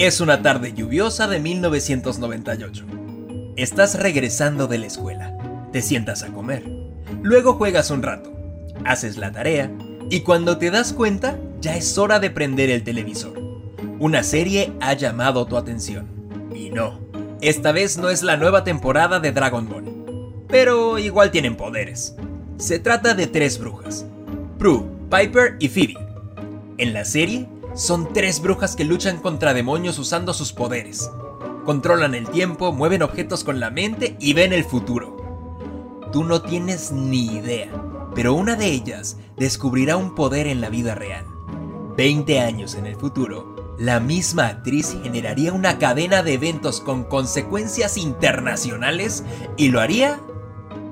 Es una tarde lluviosa de 1998. Estás regresando de la escuela, te sientas a comer, luego juegas un rato, haces la tarea y cuando te das cuenta ya es hora de prender el televisor. Una serie ha llamado tu atención. Y no, esta vez no es la nueva temporada de Dragon Ball. Pero igual tienen poderes. Se trata de tres brujas. Prue, Piper y Phoebe. En la serie, son tres brujas que luchan contra demonios usando sus poderes. Controlan el tiempo, mueven objetos con la mente y ven el futuro. Tú no tienes ni idea, pero una de ellas descubrirá un poder en la vida real. 20 años en el futuro, la misma actriz generaría una cadena de eventos con consecuencias internacionales y lo haría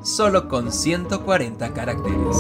solo con 140 caracteres.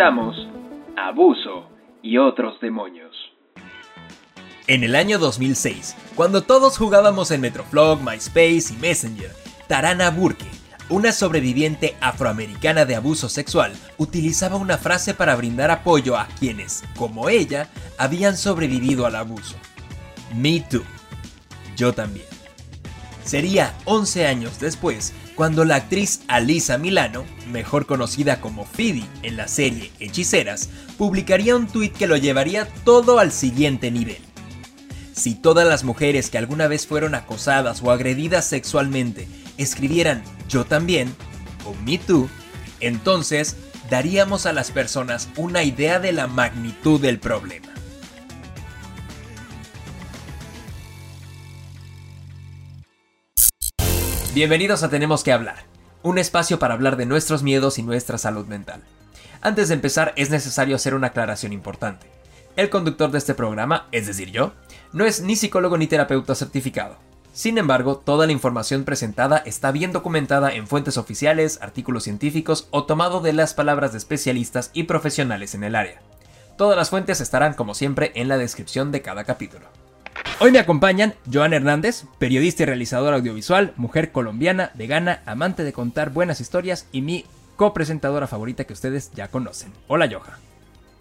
Abuso y otros demonios. En el año 2006, cuando todos jugábamos en Metroflog, MySpace y Messenger, Tarana Burke, una sobreviviente afroamericana de abuso sexual, utilizaba una frase para brindar apoyo a quienes, como ella, habían sobrevivido al abuso. Me too. Yo también. Sería 11 años después cuando la actriz Alisa Milano, mejor conocida como Phoebe en la serie Hechiceras, publicaría un tuit que lo llevaría todo al siguiente nivel. Si todas las mujeres que alguna vez fueron acosadas o agredidas sexualmente escribieran yo también o me too, entonces daríamos a las personas una idea de la magnitud del problema. Bienvenidos a Tenemos que hablar, un espacio para hablar de nuestros miedos y nuestra salud mental. Antes de empezar es necesario hacer una aclaración importante. El conductor de este programa, es decir yo, no es ni psicólogo ni terapeuta certificado. Sin embargo, toda la información presentada está bien documentada en fuentes oficiales, artículos científicos o tomado de las palabras de especialistas y profesionales en el área. Todas las fuentes estarán como siempre en la descripción de cada capítulo. Hoy me acompañan Joan Hernández, periodista y realizadora audiovisual, mujer colombiana, vegana, amante de contar buenas historias y mi copresentadora favorita que ustedes ya conocen. Hola Joja.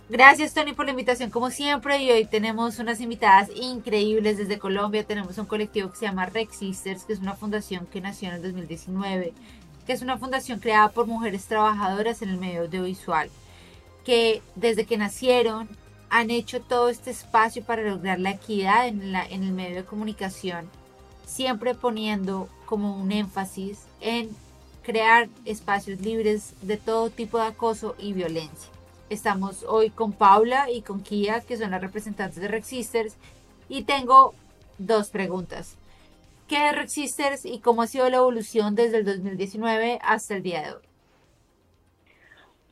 Gracias Tony por la invitación como siempre y hoy tenemos unas invitadas increíbles desde Colombia. Tenemos un colectivo que se llama Rex Sisters, que es una fundación que nació en el 2019, que es una fundación creada por mujeres trabajadoras en el medio audiovisual, que desde que nacieron han hecho todo este espacio para lograr la equidad en, el medio de comunicación, siempre poniendo como un énfasis en crear espacios libres de todo tipo de acoso y violencia. Estamos hoy con Paula y con Kia, que son las representantes de Rexisters, y tengo dos preguntas. ¿Qué es Rexisters y cómo ha sido la evolución desde el 2019 hasta el día de hoy?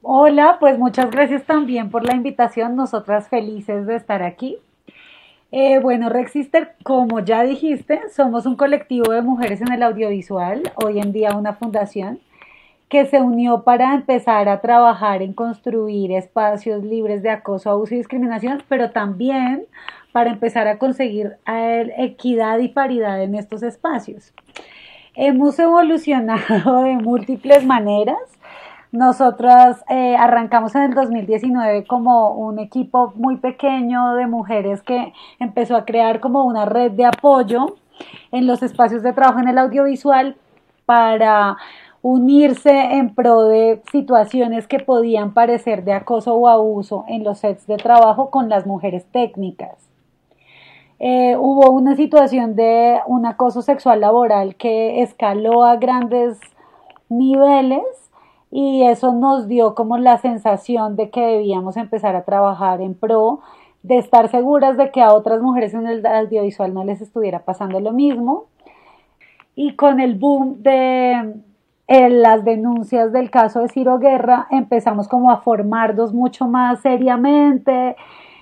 Hola, pues muchas gracias también por la invitación. Nosotras felices de estar aquí. Eh, bueno, Rexister, como ya dijiste, somos un colectivo de mujeres en el audiovisual, hoy en día una fundación que se unió para empezar a trabajar en construir espacios libres de acoso, abuso y discriminación, pero también para empezar a conseguir eh, equidad y paridad en estos espacios. Hemos evolucionado de múltiples maneras. Nosotras eh, arrancamos en el 2019 como un equipo muy pequeño de mujeres que empezó a crear como una red de apoyo en los espacios de trabajo en el audiovisual para unirse en pro de situaciones que podían parecer de acoso o abuso en los sets de trabajo con las mujeres técnicas. Eh, hubo una situación de un acoso sexual laboral que escaló a grandes niveles y eso nos dio como la sensación de que debíamos empezar a trabajar en pro de estar seguras de que a otras mujeres en el audiovisual no les estuviera pasando lo mismo. Y con el boom de eh, las denuncias del caso de Ciro Guerra, empezamos como a formarnos mucho más seriamente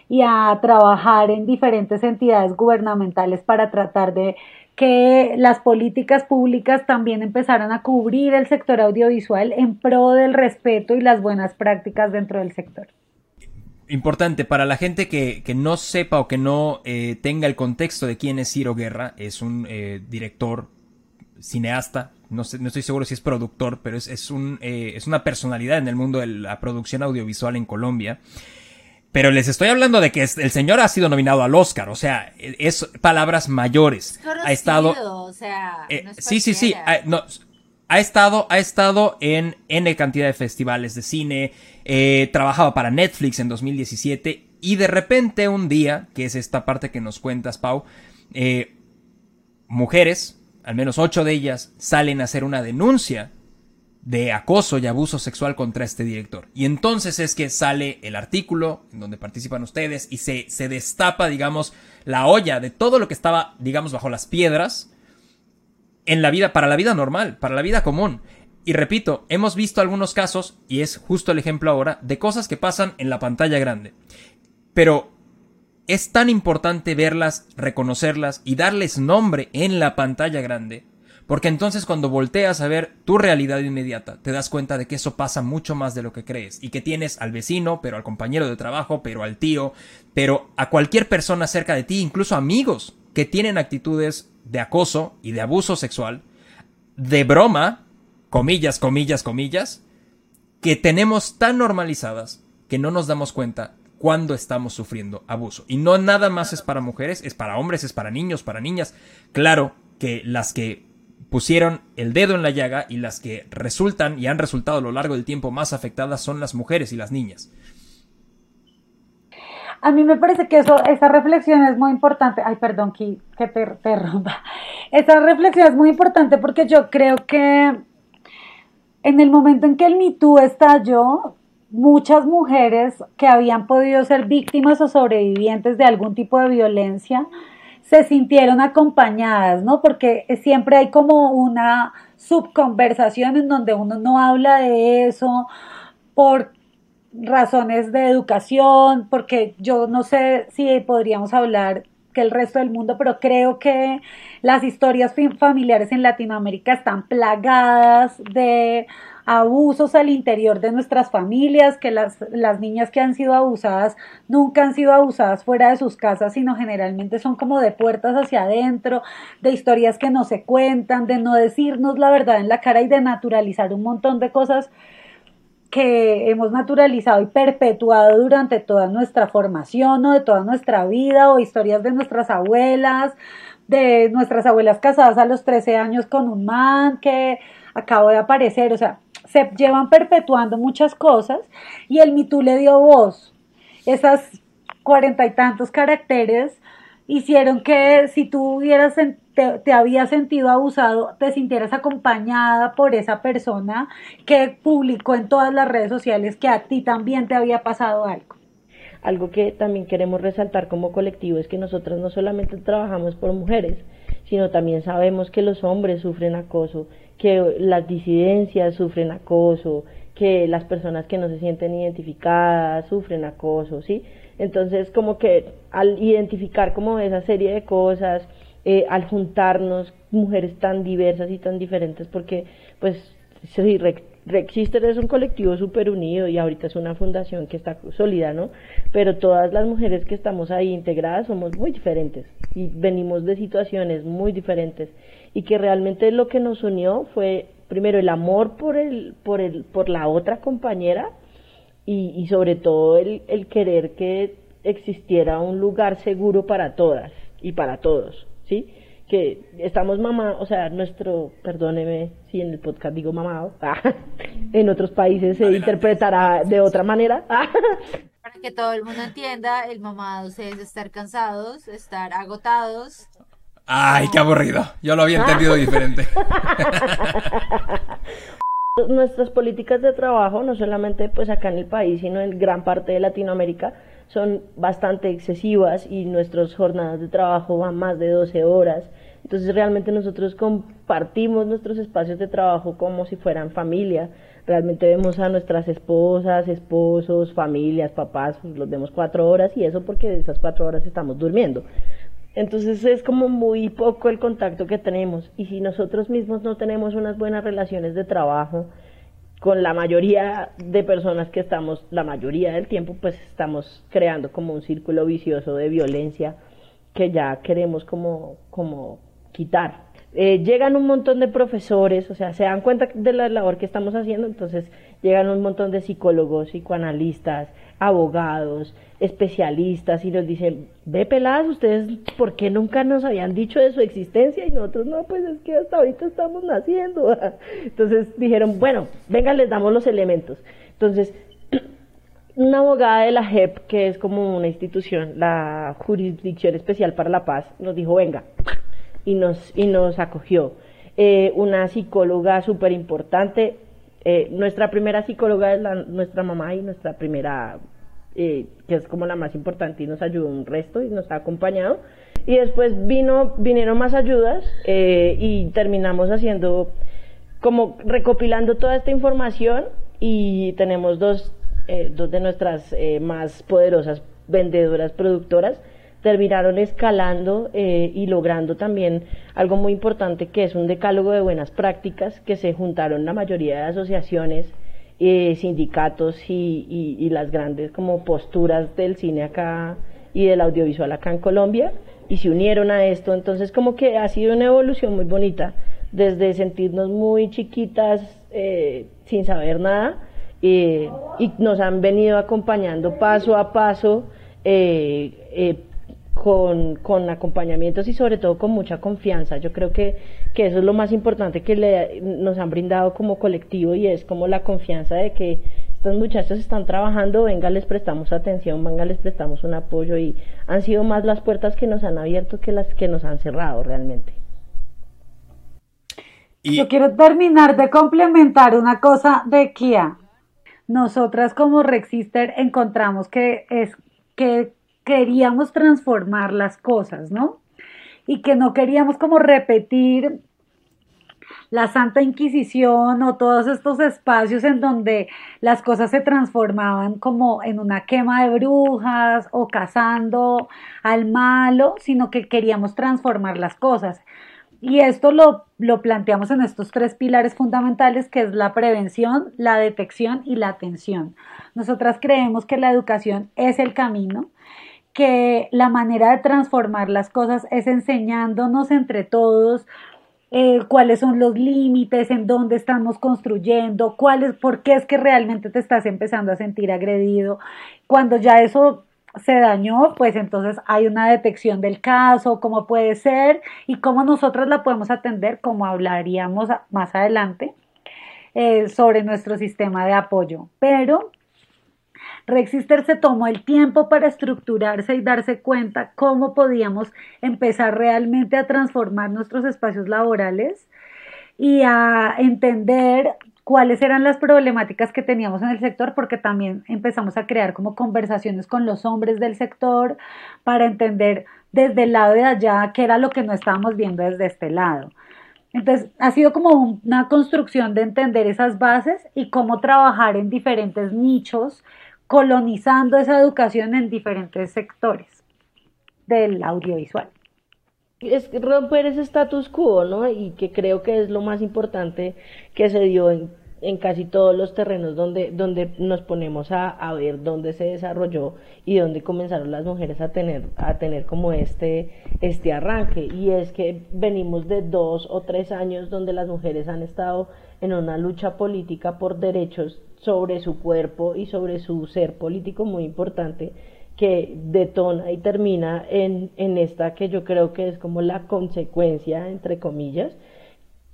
y a trabajar en diferentes entidades gubernamentales para tratar de que las políticas públicas también empezaran a cubrir el sector audiovisual en pro del respeto y las buenas prácticas dentro del sector. Importante, para la gente que, no sepa o que no eh, tenga el contexto de quién es Ciro Guerra, es un eh, director, cineasta, no, sé, no estoy seguro si es productor, pero es, es, un, eh, es una personalidad en el mundo de la producción audiovisual en Colombia. Pero les estoy hablando de que el señor ha sido nominado al Oscar, o sea, es palabras mayores. ha estado, o sea, eh, sí, sí, sí, ha, ha estado, ha estado en N cantidad de festivales de cine, eh, trabajaba para Netflix en 2017 y de repente un día, que es esta parte que nos cuentas, Pau, eh, mujeres, al menos ocho de ellas, salen a hacer una denuncia de acoso y abuso sexual contra este director. Y entonces es que sale el artículo en donde participan ustedes y se, se destapa, digamos, la olla de todo lo que estaba, digamos, bajo las piedras en la vida, para la vida normal, para la vida común. Y repito, hemos visto algunos casos, y es justo el ejemplo ahora, de cosas que pasan en la pantalla grande. Pero es tan importante verlas, reconocerlas y darles nombre en la pantalla grande porque entonces cuando volteas a ver tu realidad inmediata, te das cuenta de que eso pasa mucho más de lo que crees y que tienes al vecino, pero al compañero de trabajo, pero al tío, pero a cualquier persona cerca de ti, incluso amigos que tienen actitudes de acoso y de abuso sexual, de broma, comillas, comillas, comillas, que tenemos tan normalizadas que no nos damos cuenta cuando estamos sufriendo abuso. Y no nada más es para mujeres, es para hombres, es para niños, para niñas. Claro que las que pusieron el dedo en la llaga y las que resultan y han resultado a lo largo del tiempo más afectadas son las mujeres y las niñas. A mí me parece que eso, esa reflexión es muy importante. Ay, perdón, que, que te, te rompa. Esa reflexión es muy importante porque yo creo que en el momento en que el Me estalló, muchas mujeres que habían podido ser víctimas o sobrevivientes de algún tipo de violencia, se sintieron acompañadas, ¿no? Porque siempre hay como una subconversación en donde uno no habla de eso por razones de educación, porque yo no sé si podríamos hablar que el resto del mundo, pero creo que las historias familiares en Latinoamérica están plagadas de abusos al interior de nuestras familias, que las, las niñas que han sido abusadas nunca han sido abusadas fuera de sus casas, sino generalmente son como de puertas hacia adentro, de historias que no se cuentan, de no decirnos la verdad en la cara y de naturalizar un montón de cosas que hemos naturalizado y perpetuado durante toda nuestra formación o de toda nuestra vida o historias de nuestras abuelas, de nuestras abuelas casadas a los 13 años con un man que acabo de aparecer, o sea, se llevan perpetuando muchas cosas y el MeToo le dio voz. Esas cuarenta y tantos caracteres hicieron que si tú hubieras te, te habías sentido abusado, te sintieras acompañada por esa persona que publicó en todas las redes sociales que a ti también te había pasado algo. Algo que también queremos resaltar como colectivo es que nosotros no solamente trabajamos por mujeres, sino también sabemos que los hombres sufren acoso, que las disidencias sufren acoso, que las personas que no se sienten identificadas sufren acoso, ¿sí? Entonces, como que al identificar como esa serie de cosas, eh, al juntarnos mujeres tan diversas y tan diferentes, porque pues sí, Rexister es un colectivo súper unido y ahorita es una fundación que está sólida, ¿no? Pero todas las mujeres que estamos ahí integradas somos muy diferentes y venimos de situaciones muy diferentes y que realmente lo que nos unió fue primero el amor por el, por el, por la otra compañera y, y sobre todo el, el querer que existiera un lugar seguro para todas y para todos, ¿sí? que estamos mamados, o sea, nuestro, perdóneme si en el podcast digo mamado, en otros países se interpretará de otra manera. Para que todo el mundo entienda, el mamado es estar cansados, estar agotados. Ay, qué aburrido. Yo lo había entendido diferente. Nuestras políticas de trabajo, no solamente pues acá en el país, sino en gran parte de Latinoamérica, son bastante excesivas y nuestras jornadas de trabajo van más de 12 horas. Entonces realmente nosotros compartimos nuestros espacios de trabajo como si fueran familia. Realmente vemos a nuestras esposas, esposos, familias, papás, los vemos cuatro horas y eso porque de esas cuatro horas estamos durmiendo. Entonces es como muy poco el contacto que tenemos y si nosotros mismos no tenemos unas buenas relaciones de trabajo con la mayoría de personas que estamos, la mayoría del tiempo, pues estamos creando como un círculo vicioso de violencia que ya queremos como, como quitar. Eh, llegan un montón de profesores, o sea, se dan cuenta de la labor que estamos haciendo, entonces llegan un montón de psicólogos, psicoanalistas, abogados, especialistas y nos dicen, ve peladas, ustedes, ¿por qué nunca nos habían dicho de su existencia? Y nosotros, no, pues es que hasta ahorita estamos naciendo. Entonces dijeron, bueno, venga, les damos los elementos. Entonces, una abogada de la JEP, que es como una institución, la Jurisdicción Especial para la Paz, nos dijo, venga, y nos, y nos acogió. Eh, una psicóloga súper importante, eh, nuestra primera psicóloga es nuestra mamá y nuestra primera eh, que es como la más importante y nos ayudó un resto y nos ha acompañado. Y después vino, vinieron más ayudas eh, y terminamos haciendo como recopilando toda esta información y tenemos dos, dos de nuestras más poderosas vendedoras productoras terminaron escalando y logrando también algo muy importante que es un decálogo de buenas prácticas que se juntaron la mayoría de asociaciones eh, sindicatos y, las grandes como posturas del cine acá y del audiovisual acá en Colombia y se unieron a esto. Entonces como que ha sido una evolución muy bonita desde sentirnos muy chiquitas eh, sin saber nada eh, y nos han venido acompañando paso a paso con, con, acompañamientos y sobre todo con mucha confianza. Yo creo que, que eso es lo más importante que le, nos han brindado como colectivo y es como la confianza de que estos muchachos están trabajando, venga, les prestamos atención, venga, les prestamos un apoyo y han sido más las puertas que nos han abierto que las que nos han cerrado realmente. Yo quiero terminar de complementar una cosa de Kia. Nosotras como Rexister encontramos que es que queríamos transformar las cosas, ¿no? Y que no queríamos como repetir la Santa Inquisición o todos estos espacios en donde las cosas se transformaban como en una quema de brujas o cazando al malo, sino que queríamos transformar las cosas. Y esto lo, lo planteamos en estos tres pilares fundamentales que es la prevención, la detección y la atención. Nosotras creemos que la educación es el camino que la manera de transformar las cosas es enseñándonos entre todos eh, cuáles son los límites, en dónde estamos construyendo, cuáles, por qué es que realmente te estás empezando a sentir agredido. Cuando ya eso se dañó, pues entonces hay una detección del caso, cómo puede ser y cómo nosotros la podemos atender, como hablaríamos más adelante eh, sobre nuestro sistema de apoyo. Pero Rexister se tomó el tiempo para estructurarse y darse cuenta cómo podíamos empezar realmente a transformar nuestros espacios laborales y a entender cuáles eran las problemáticas que teníamos en el sector, porque también empezamos a crear como conversaciones con los hombres del sector para entender desde el lado de allá qué era lo que no estábamos viendo desde este lado. Entonces, ha sido como una construcción de entender esas bases y cómo trabajar en diferentes nichos colonizando esa educación en diferentes sectores del audiovisual. Es romper ese status quo, ¿no? Y que creo que es lo más importante que se dio en, en casi todos los terrenos donde, donde nos ponemos a, a, ver dónde se desarrolló y dónde comenzaron las mujeres a tener, a tener como este, este arranque. Y es que venimos de dos o tres años donde las mujeres han estado en una lucha política por derechos sobre su cuerpo y sobre su ser político muy importante que detona y termina en, en esta que yo creo que es como la consecuencia, entre comillas,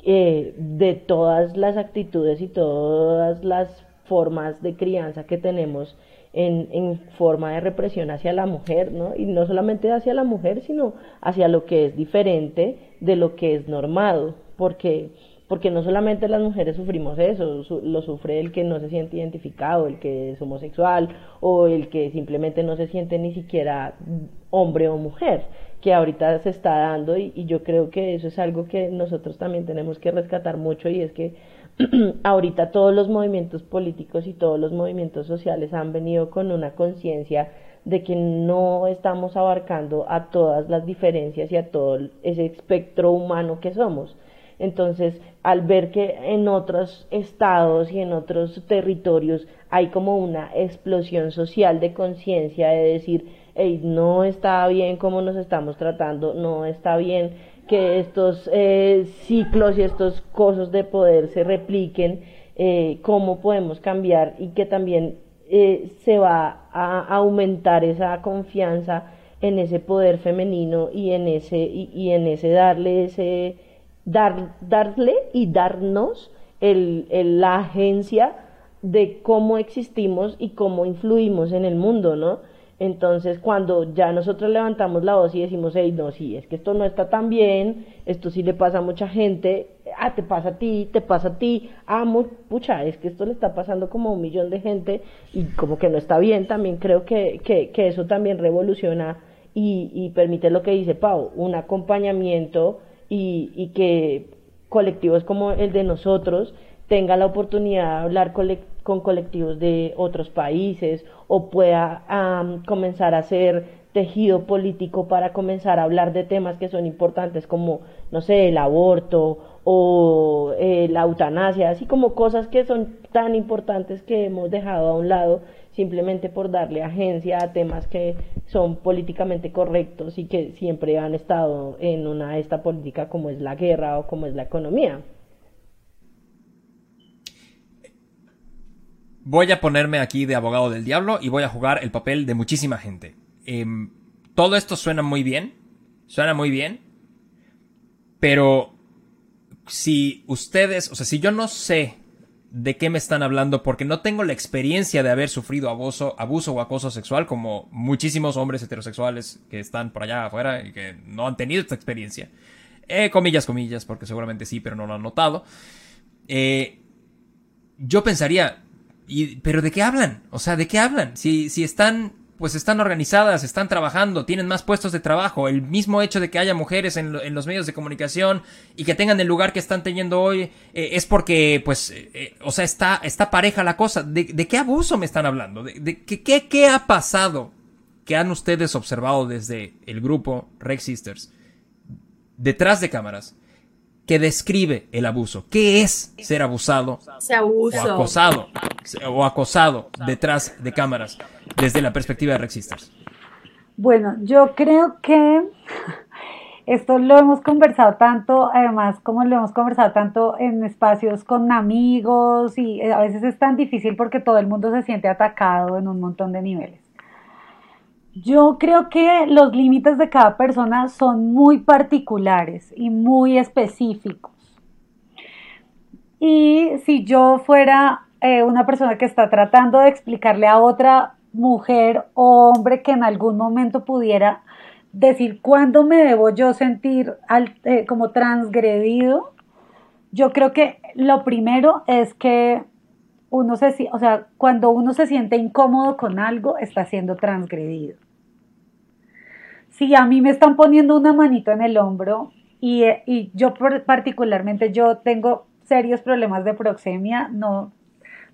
eh, de todas las actitudes y todas las formas de crianza que tenemos en, en, forma de represión hacia la mujer, ¿no? Y no solamente hacia la mujer, sino hacia lo que es diferente de lo que es normado, porque porque no solamente las mujeres sufrimos eso, lo sufre el que no se siente identificado, el que es homosexual o el que simplemente no se siente ni siquiera hombre o mujer, que ahorita se está dando y, y yo creo que eso es algo que nosotros también tenemos que rescatar mucho y es que ahorita todos los movimientos políticos y todos los movimientos sociales han venido con una conciencia de que no estamos abarcando a todas las diferencias y a todo ese espectro humano que somos. Entonces, al ver que en otros estados y en otros territorios hay como una explosión social de conciencia de decir, hey, no está bien cómo nos estamos tratando, no está bien que estos eh, ciclos y estos cosas de poder se repliquen, eh, cómo podemos cambiar y que también eh, se va a aumentar esa confianza en ese poder femenino y en ese y en ese darle ese dar, darle y darnos el, la agencia de cómo existimos y cómo influimos en el mundo, ¿no? Entonces, cuando ya nosotros levantamos la voz y decimos, hey, no, sí, es que esto no está tan bien, esto sí le pasa a mucha gente, ah, te pasa a ti, te pasa a ti, ah, pucha, es que esto le está pasando como a un millón de gente y como que no está bien, también creo que, que, que eso también revoluciona y, y permite lo que dice Pau, un acompañamiento y, y que colectivos como el de nosotros tengan la oportunidad de hablar con colectivos de otros países o pueda comenzar a hacer tejido político para comenzar a hablar de temas que son importantes como, no sé, el aborto o eh, la eutanasia, así como cosas que son tan importantes que hemos dejado a un lado simplemente por darle agencia a temas que son políticamente correctos y que siempre han estado en una esta política como es la guerra o como es la economía. Voy a ponerme aquí de abogado del diablo y voy a jugar el papel de muchísima gente. Em, todo esto suena muy bien, suena muy bien, pero si ustedes, o sea, si yo no sé de qué me están hablando porque no tengo la experiencia de haber sufrido abuso, abuso o acoso sexual como muchísimos hombres heterosexuales que están por allá afuera y que no han tenido esta experiencia. Eh, comillas, comillas, porque seguramente sí, pero no lo han notado. Eh, yo pensaría, ¿pero de qué hablan? O sea, ¿de qué hablan? Si, si están pues están organizadas, están trabajando, tienen más puestos de trabajo. El mismo hecho de que haya mujeres en, los medios de comunicación y que tengan el lugar que están teniendo hoy eh, es porque, pues, eh, eh, o sea, está, está pareja la cosa. ¿De, qué abuso me están hablando? ¿De, qué, qué, ha pasado que han ustedes observado desde el grupo Rex Sisters detrás de cámaras? Que describe el abuso. ¿Qué es ser abusado o acosado o acosado detrás de cámaras desde la perspectiva de Rexisters? Bueno, yo creo que esto lo hemos conversado tanto, además como lo hemos conversado tanto en espacios con amigos y a veces es tan difícil porque todo el mundo se siente atacado en un montón de niveles. Yo creo que los límites de cada persona son muy particulares y muy específicos. Y si yo fuera eh, una persona que está tratando de explicarle a otra mujer o hombre que en algún momento pudiera decir cuándo me debo yo sentir eh, como transgredido, yo creo que lo primero es que uno se, o sea, cuando uno se siente incómodo con algo, está siendo transgredido. Si a mí me están poniendo una manito en el hombro y, y yo particularmente yo tengo serios problemas de proxemia, no,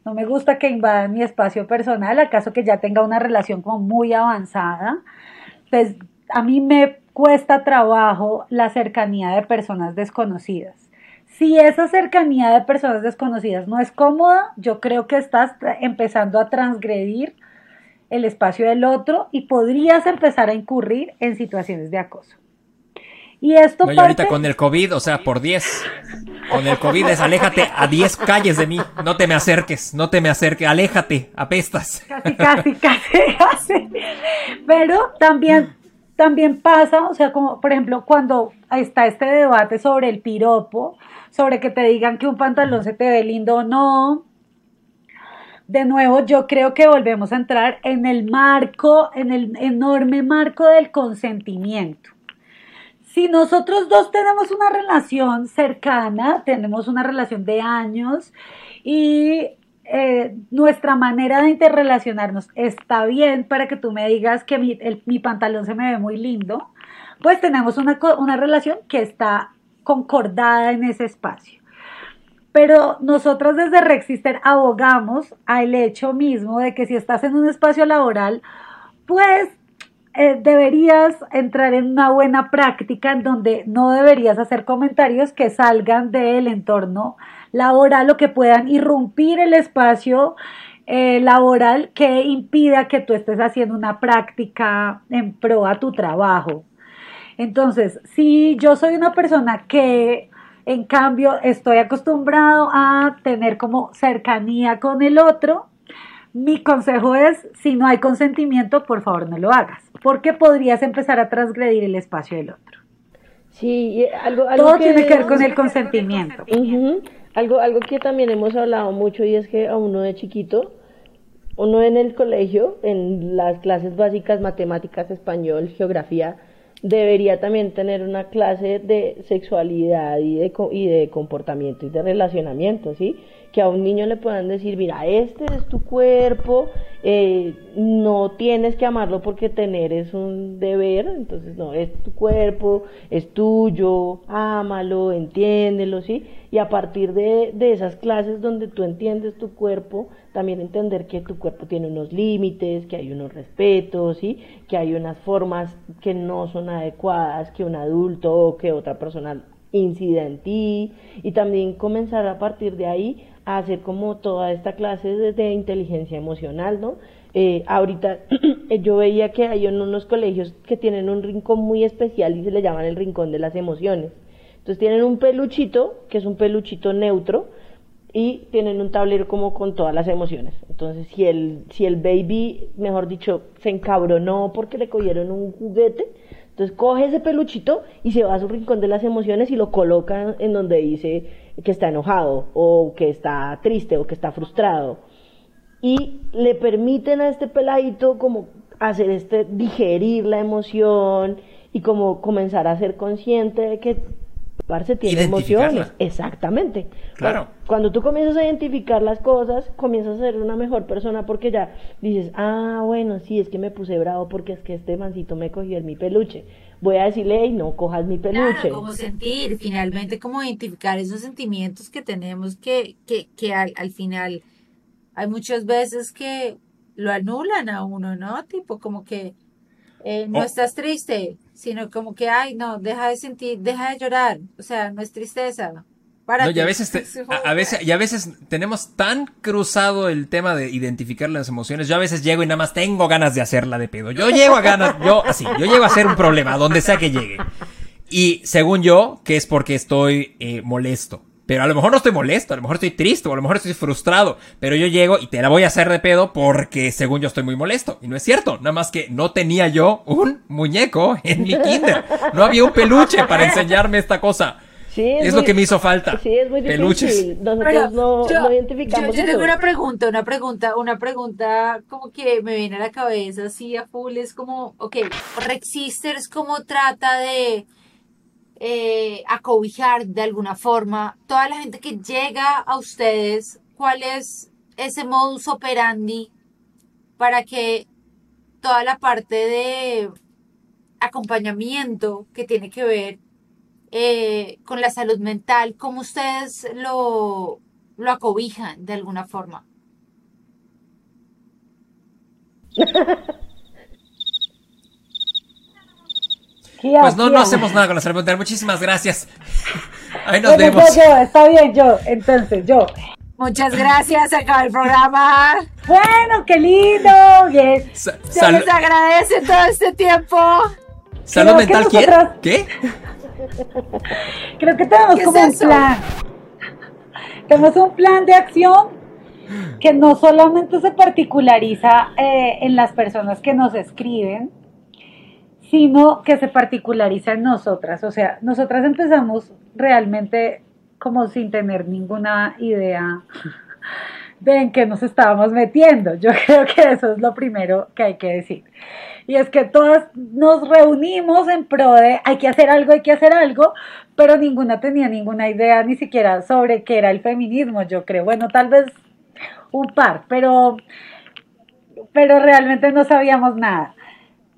no me gusta que invadan mi espacio personal, acaso que ya tenga una relación como muy avanzada, pues a mí me cuesta trabajo la cercanía de personas desconocidas. Si esa cercanía de personas desconocidas no es cómoda, yo creo que estás empezando a transgredir el espacio del otro y podrías empezar a incurrir en situaciones de acoso. Y esto no, ahorita con el COVID, o sea, por 10. Con el COVID es aléjate a 10 calles de mí. No te me acerques, no te me acerques, aléjate, apestas. Casi, casi, casi, casi. Pero también, también pasa, o sea, como por ejemplo, cuando está este debate sobre el piropo, sobre que te digan que un pantalón se te ve lindo o no. De nuevo, yo creo que volvemos a entrar en el marco, en el enorme marco del consentimiento. si nosotros dos tenemos una relación cercana, tenemos una relación de años y eh, nuestra manera de interrelacionarnos está bien para que tú me digas que mi, mi pantalón se me ve muy lindo, pues tenemos una, una relación que está concordada en ese espacio. Pero nosotros desde Rexister abogamos al hecho mismo de que si estás en un espacio laboral, pues eh, deberías entrar en una buena práctica en donde no deberías hacer comentarios que salgan del entorno laboral o que puedan irrumpir el espacio eh, laboral que impida que tú estés haciendo una práctica en pro a tu trabajo. Entonces, si yo soy una persona que en cambio estoy acostumbrado a tener como cercanía con el otro, mi consejo es, si no hay consentimiento, por favor no lo hagas, porque podrías empezar a transgredir el espacio del otro. Sí, algo, Todo tiene que ver con el consentimiento. algo, algo que también hemos hablado mucho y es que a uno de chiquito, uno en el colegio, en las clases básicas, matemáticas, español, geografía, debería también tener una clase de sexualidad y de, y de comportamiento y de relacionamiento, ¿sí? Que a un niño le puedan decir, mira, este es tu cuerpo, eh, no tienes que amarlo porque tener es un deber, entonces no, es tu cuerpo, es tuyo, ámalo, entiéndelo, ¿sí? Y a partir de, de esas clases donde tú entiendes tu cuerpo, también entender que tu cuerpo tiene unos límites, que hay unos respetos, ¿sí? Que hay unas formas que no son adecuadas, que un adulto o que otra persona incida en ti, y también comenzar a partir de ahí hacer como toda esta clase de, inteligencia emocional, ¿no? Eh, ahorita yo veía que hay unos colegios que tienen un rincón muy especial y se le llaman el rincón de las emociones. Entonces tienen un peluchito, que es un peluchito neutro, y tienen un tablero como con todas las emociones. Entonces, si el, si el baby, mejor dicho, se encabronó porque le cogieron un juguete, entonces coge ese peluchito y se va a su rincón de las emociones y lo coloca en donde dice que está enojado o que está triste o que está frustrado. Y le permiten a este peladito como hacer este, digerir la emoción y como comenzar a ser consciente de que Parce tiene emociones. Exactamente. Claro. Cuando tú comienzas a identificar las cosas, comienzas a ser una mejor persona porque ya dices, ah, bueno, sí, es que me puse bravo porque es que este mancito me cogió en mi peluche voy a decirle, hey, no cojas mi peluche. Claro, como sentir, finalmente, como identificar esos sentimientos que tenemos que, que, que al, al final hay muchas veces que lo anulan a uno, ¿no? Tipo, como que eh, no oh. estás triste, sino como que, ay, no, deja de sentir, deja de llorar, o sea, no es tristeza, no, y a veces, a, veces, y a veces tenemos tan cruzado el tema de identificar las emociones. Yo a veces llego y nada más tengo ganas de hacerla de pedo. Yo llego a ganas, yo así, yo llego a hacer un problema, donde sea que llegue. Y según yo, que es porque estoy eh, molesto. Pero a lo mejor no estoy molesto, a lo mejor estoy triste, o a lo mejor estoy frustrado. Pero yo llego y te la voy a hacer de pedo porque según yo estoy muy molesto. Y no es cierto, nada más que no tenía yo un muñeco en mi kinder. No había un peluche para enseñarme esta cosa es, lo que me hizo falta. Sí, es muy difícil. Nosotros no, yo, identificamos yo, tengo una pregunta, una pregunta, una pregunta como que me viene a la cabeza así a full, es como, ok, Rexisters cómo trata de eh, acobijar de alguna forma toda la gente que llega a ustedes, cuál es ese modus operandi para que toda la parte de acompañamiento que tiene que ver eh, con la salud mental, ¿cómo ustedes lo, lo acobijan de alguna forma? Pues no, no hacemos nada con la salud mental. Muchísimas gracias. Ahí nos vemos. está bien, yo. Entonces, yo. Muchas gracias, acaba el programa. Bueno, qué lindo. Bien. Se les agradece todo este tiempo. Salud mental, ¿quién? ¿Qué? Creo que tenemos como un plan. Tenemos un plan de acción que no solamente se particulariza eh, en las personas que nos escriben, sino que se particulariza en nosotras. O sea, nosotras empezamos realmente como sin tener ninguna idea de en qué nos estábamos metiendo. Yo creo que eso es lo primero que hay que decir. Y es que todas nos reunimos en pro de hay que hacer algo, hay que hacer algo, pero ninguna tenía ninguna idea ni siquiera sobre qué era el feminismo, yo creo. Bueno, tal vez un par, pero, pero realmente no sabíamos nada.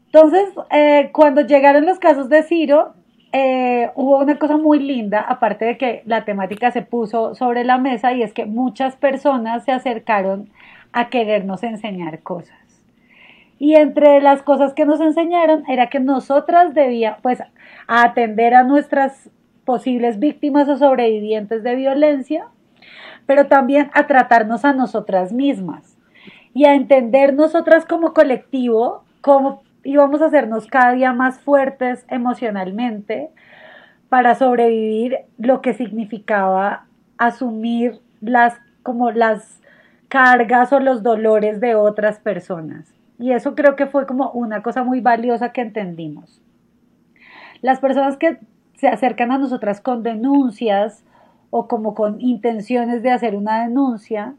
Entonces, eh, cuando llegaron los casos de Ciro, eh, hubo una cosa muy linda, aparte de que la temática se puso sobre la mesa y es que muchas personas se acercaron a querernos enseñar cosas. Y entre las cosas que nos enseñaron era que nosotras debíamos, pues, atender a nuestras posibles víctimas o sobrevivientes de violencia, pero también a tratarnos a nosotras mismas y a entender nosotras como colectivo cómo íbamos a hacernos cada día más fuertes emocionalmente para sobrevivir lo que significaba asumir las como las cargas o los dolores de otras personas. Y eso creo que fue como una cosa muy valiosa que entendimos. Las personas que se acercan a nosotras con denuncias o como con intenciones de hacer una denuncia,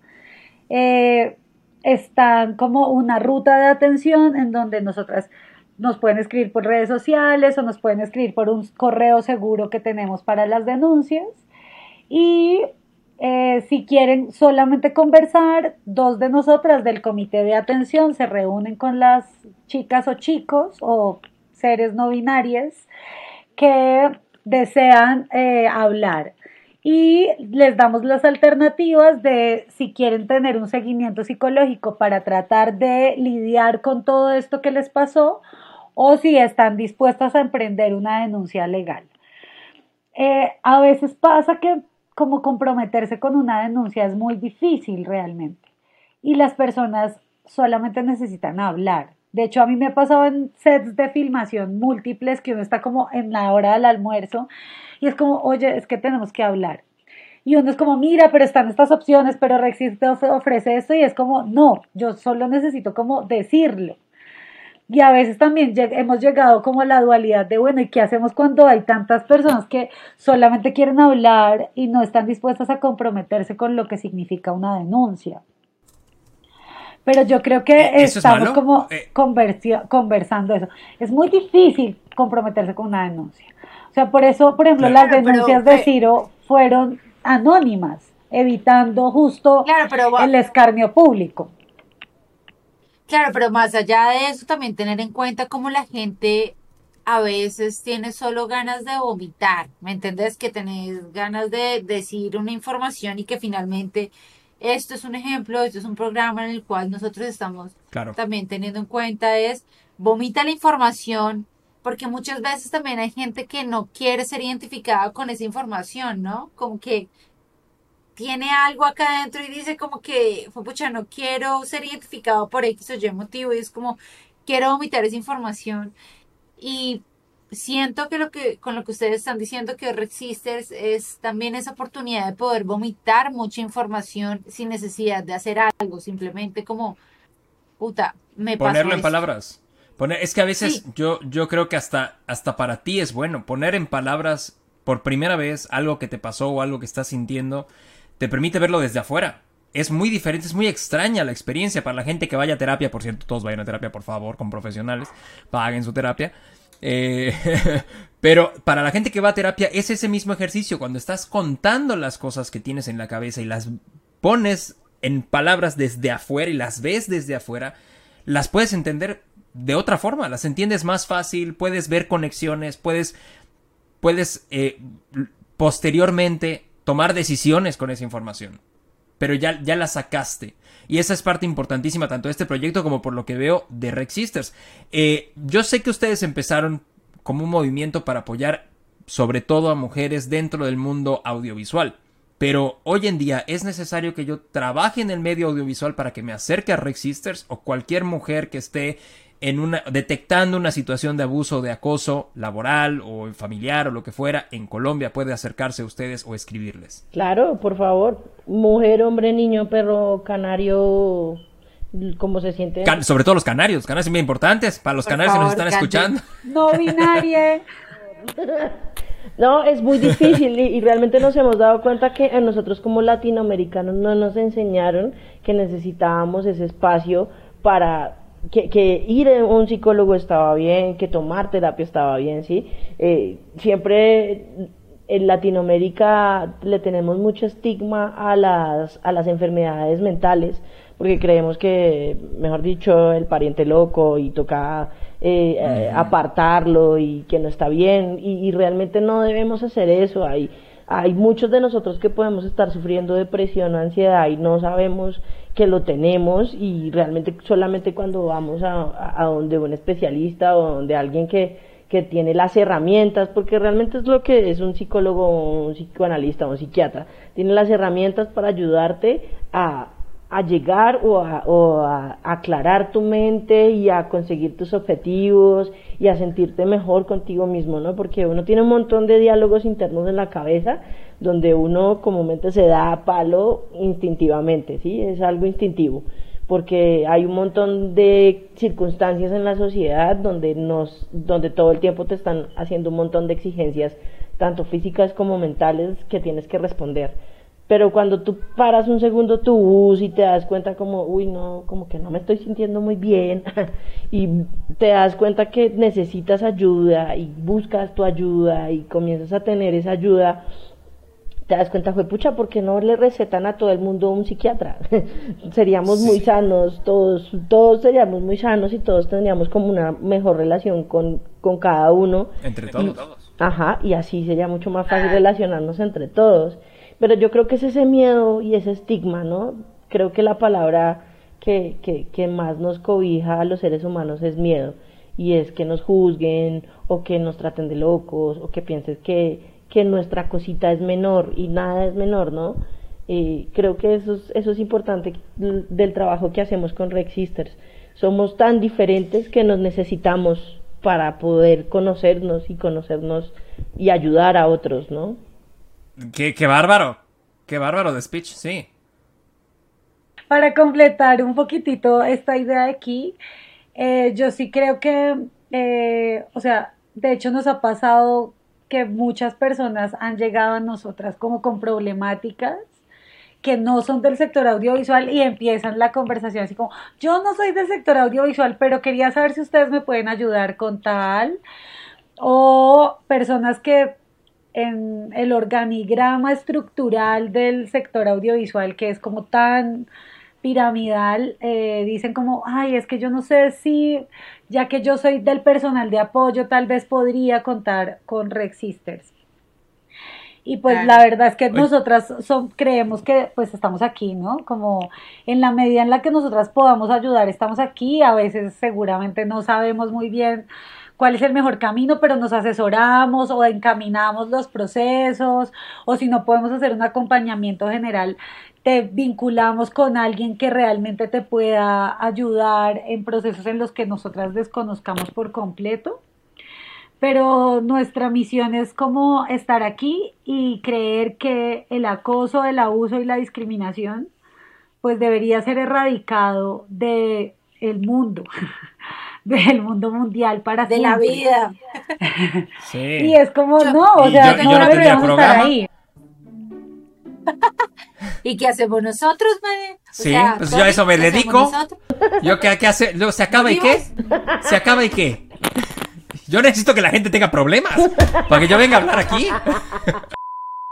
eh, están como una ruta de atención en donde nosotras nos pueden escribir por redes sociales o nos pueden escribir por un correo seguro que tenemos para las denuncias. Y eh, si quieren solamente conversar, dos de nosotras del comité de atención se reúnen con las chicas o chicos o seres no binarios que desean eh, hablar y les damos las alternativas de si quieren tener un seguimiento psicológico para tratar de lidiar con todo esto que les pasó o si están dispuestas a emprender una denuncia legal. Eh, a veces pasa que como comprometerse con una denuncia es muy difícil realmente. Y las personas solamente necesitan hablar. De hecho, a mí me ha pasado en sets de filmación múltiples que uno está como en la hora del almuerzo y es como, oye, es que tenemos que hablar. Y uno es como, mira, pero están estas opciones, pero Rexist te ofrece esto y es como, no, yo solo necesito como decirlo. Y a veces también hemos llegado como a la dualidad de, bueno, ¿y qué hacemos cuando hay tantas personas que solamente quieren hablar y no están dispuestas a comprometerse con lo que significa una denuncia? Pero yo creo que eh, estamos como eh. conversando eso. Es muy difícil comprometerse con una denuncia. O sea, por eso, por ejemplo, las denuncias de Ciro fueron anónimas, evitando justo el escarnio público. Claro, pero más allá de eso, también tener en cuenta cómo la gente a veces tiene solo ganas de vomitar, ¿me entendés? Que tenés ganas de decir una información y que finalmente esto es un ejemplo, esto es un programa en el cual nosotros estamos también teniendo en cuenta es vomita la información, porque muchas veces también hay gente que no quiere ser identificada con esa información, ¿no? Como que tiene algo acá adentro y dice como que, pucha, no quiero ser identificado por X o Y motivo y es como, quiero vomitar esa información. Y siento que lo que con lo que ustedes están diciendo que Resisters es también esa oportunidad de poder vomitar mucha información sin necesidad de hacer algo, simplemente como puta, me ponerlo en palabras. Poner, es que a veces yo yo creo que hasta hasta para ti es bueno poner en palabras por primera vez algo que te pasó o algo que estás sintiendo te permite verlo desde afuera. Es muy diferente, es muy extraña la experiencia para la gente que vaya a terapia. Por cierto, todos vayan a terapia, por favor, con profesionales. Paguen su terapia. Eh, pero para la gente que va a terapia es ese mismo ejercicio. Cuando estás contando las cosas que tienes en la cabeza y las pones en palabras desde afuera y las ves desde afuera, las puedes entender de otra forma. Las entiendes más fácil, puedes ver conexiones, puedes, puedes eh, posteriormente tomar decisiones con esa información. Pero ya, ya la sacaste. Y esa es parte importantísima tanto de este proyecto como por lo que veo de Rex Sisters. Eh, yo sé que ustedes empezaron como un movimiento para apoyar sobre todo a mujeres dentro del mundo audiovisual. Pero hoy en día es necesario que yo trabaje en el medio audiovisual para que me acerque a Rex Sisters o cualquier mujer que esté en una, detectando una situación de abuso o de acoso laboral o familiar o lo que fuera en Colombia puede acercarse a ustedes o escribirles. Claro, por favor, mujer, hombre, niño, perro, canario, ¿cómo se siente? sobre todo los canarios, canarios son muy importantes para los canarios que nos están escuchando. No binaria. No, es muy difícil y, y, realmente nos hemos dado cuenta que a nosotros como latinoamericanos no nos enseñaron que necesitábamos ese espacio para que, que, ir a un psicólogo estaba bien, que tomar terapia estaba bien, ¿sí? Eh, siempre en Latinoamérica le tenemos mucho estigma a las, a las enfermedades mentales, porque creemos que, mejor dicho, el pariente loco y toca eh, eh, apartarlo y que no está bien, y, y, realmente no debemos hacer eso. Hay, hay muchos de nosotros que podemos estar sufriendo depresión o ansiedad y no sabemos que lo tenemos y realmente solamente cuando vamos a, donde un especialista o donde alguien que, que tiene las herramientas, porque realmente es lo que es un psicólogo, un psicoanalista o un psiquiatra, tiene las herramientas para ayudarte a, a llegar o, a, o a, aclarar tu mente y a conseguir tus objetivos y a sentirte mejor contigo mismo, ¿no? Porque uno tiene un montón de diálogos internos en la cabeza donde uno comúnmente se da palo instintivamente, ¿sí? Es algo instintivo, porque hay un montón de circunstancias en la sociedad donde nos donde todo el tiempo te están haciendo un montón de exigencias tanto físicas como mentales que tienes que responder. Pero cuando tú paras un segundo tu bus y te das cuenta como, uy, no, como que no me estoy sintiendo muy bien, y te das cuenta que necesitas ayuda y buscas tu ayuda y comienzas a tener esa ayuda, te das cuenta, fue pucha, porque no le recetan a todo el mundo un psiquiatra? seríamos muy sanos, todos, todos seríamos muy sanos y todos tendríamos como una mejor relación con, con cada uno. Entre todos. Y, ajá, y así sería mucho más fácil relacionarnos entre todos. Pero yo creo que es ese miedo y ese estigma, ¿no? Creo que la palabra que, que, que más nos cobija a los seres humanos es miedo. Y es que nos juzguen, o que nos traten de locos, o que pienses que que nuestra cosita es menor y nada es menor, ¿no? Eh, creo que eso es, eso es importante del trabajo que hacemos con Rex Sisters. Somos tan diferentes que nos necesitamos para poder conocernos y conocernos y ayudar a otros, ¿no? Qué, qué bárbaro, qué bárbaro de speech, sí. Para completar un poquitito esta idea de aquí, eh, yo sí creo que, eh, o sea, de hecho nos ha pasado que muchas personas han llegado a nosotras como con problemáticas que no son del sector audiovisual y empiezan la conversación así como, yo no soy del sector audiovisual, pero quería saber si ustedes me pueden ayudar con tal. O personas que en el organigrama estructural del sector audiovisual, que es como tan piramidal, eh, dicen como, ay, es que yo no sé si, ya que yo soy del personal de apoyo, tal vez podría contar con Rex Sisters. Y pues la verdad es que nosotras son, creemos que pues estamos aquí, ¿no? Como en la medida en la que nosotras podamos ayudar, estamos aquí. A veces seguramente no sabemos muy bien cuál es el mejor camino, pero nos asesoramos o encaminamos los procesos, o si no podemos hacer un acompañamiento general, te vinculamos con alguien que realmente te pueda ayudar en procesos en los que nosotras desconozcamos por completo. Pero nuestra misión es como estar aquí y creer que el acoso, el abuso y la discriminación pues debería ser erradicado de el mundo, del mundo mundial para de la vida. Sí. Y es como, no, o sea, yo, no yo no deberíamos estar ahí. ¿Y qué hacemos nosotros, madre? O Sí, sea, pues yo a eso me ¿qué hacemos dedico. Yo qué, qué hace, luego se acaba y qué? Se acaba y qué? Yo necesito que la gente tenga problemas para que yo venga a hablar aquí.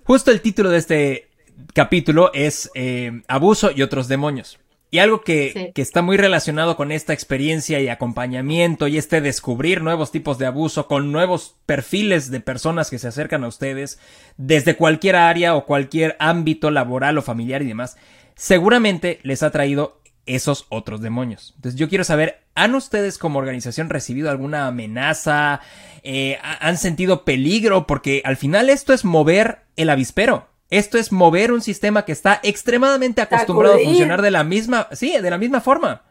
Justo el título de este capítulo es eh, Abuso y otros demonios. Y algo que, Sí. que está muy relacionado con esta experiencia y acompañamiento y este descubrir nuevos tipos de abuso con nuevos perfiles de personas que se acercan a ustedes desde cualquier área o cualquier ámbito laboral o familiar y demás, seguramente les ha traído esos otros demonios. Entonces yo quiero saber, ¿han ustedes como organización recibido alguna amenaza? Eh, ¿ha- ¿Han sentido peligro? Porque al final esto es mover el avispero. Esto es mover un sistema que está extremadamente acostumbrado a funcionar de la misma, sí, de la misma forma.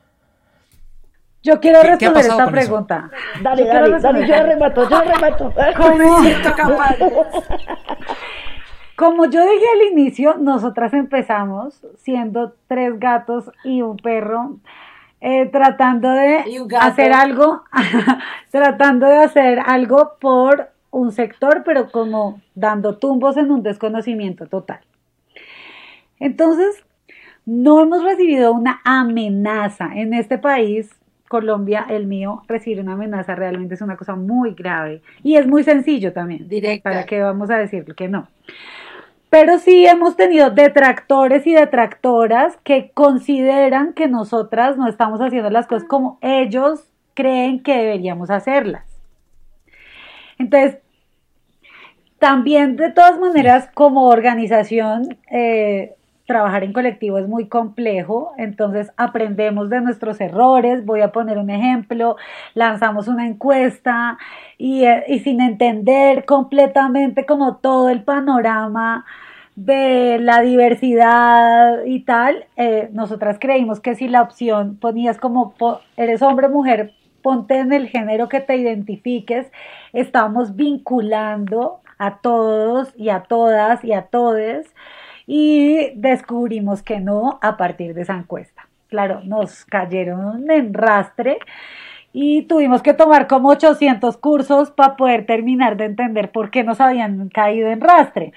Yo quiero ¿Qué- responder esta con eso? pregunta. Dale, Yo dale, dale, yo remato, yo remato. ¿Cómo? Siento capaz. Como yo dije al inicio, nosotras empezamos siendo tres gatos y un perro, eh, tratando de hacer algo, tratando de hacer algo por un sector, pero como dando tumbos en un desconocimiento total. Entonces, no hemos recibido una amenaza en este país. Colombia, el mío, recibir una amenaza realmente es una cosa muy grave y es muy sencillo también. Directa. ¿Para qué vamos a decir que no? Pero sí hemos tenido detractores y detractoras que consideran que nosotras no estamos haciendo las cosas como ellos creen que deberíamos hacerlas. Entonces, también de todas maneras, como organización, eh, trabajar en colectivo es muy complejo, entonces aprendemos de nuestros errores. Voy a poner un ejemplo, lanzamos una encuesta y, eh, y sin entender completamente como todo el panorama de la diversidad y tal, eh, nosotras creímos que si la opción ponías como po- eres hombre o mujer, ponte en el género que te identifiques, estamos vinculando a todos y a todas y a todes y descubrimos que no a partir de esa encuesta. Claro, nos cayeron en rastre y tuvimos que tomar como 800 cursos para poder terminar de entender por qué nos habían caído en rastre.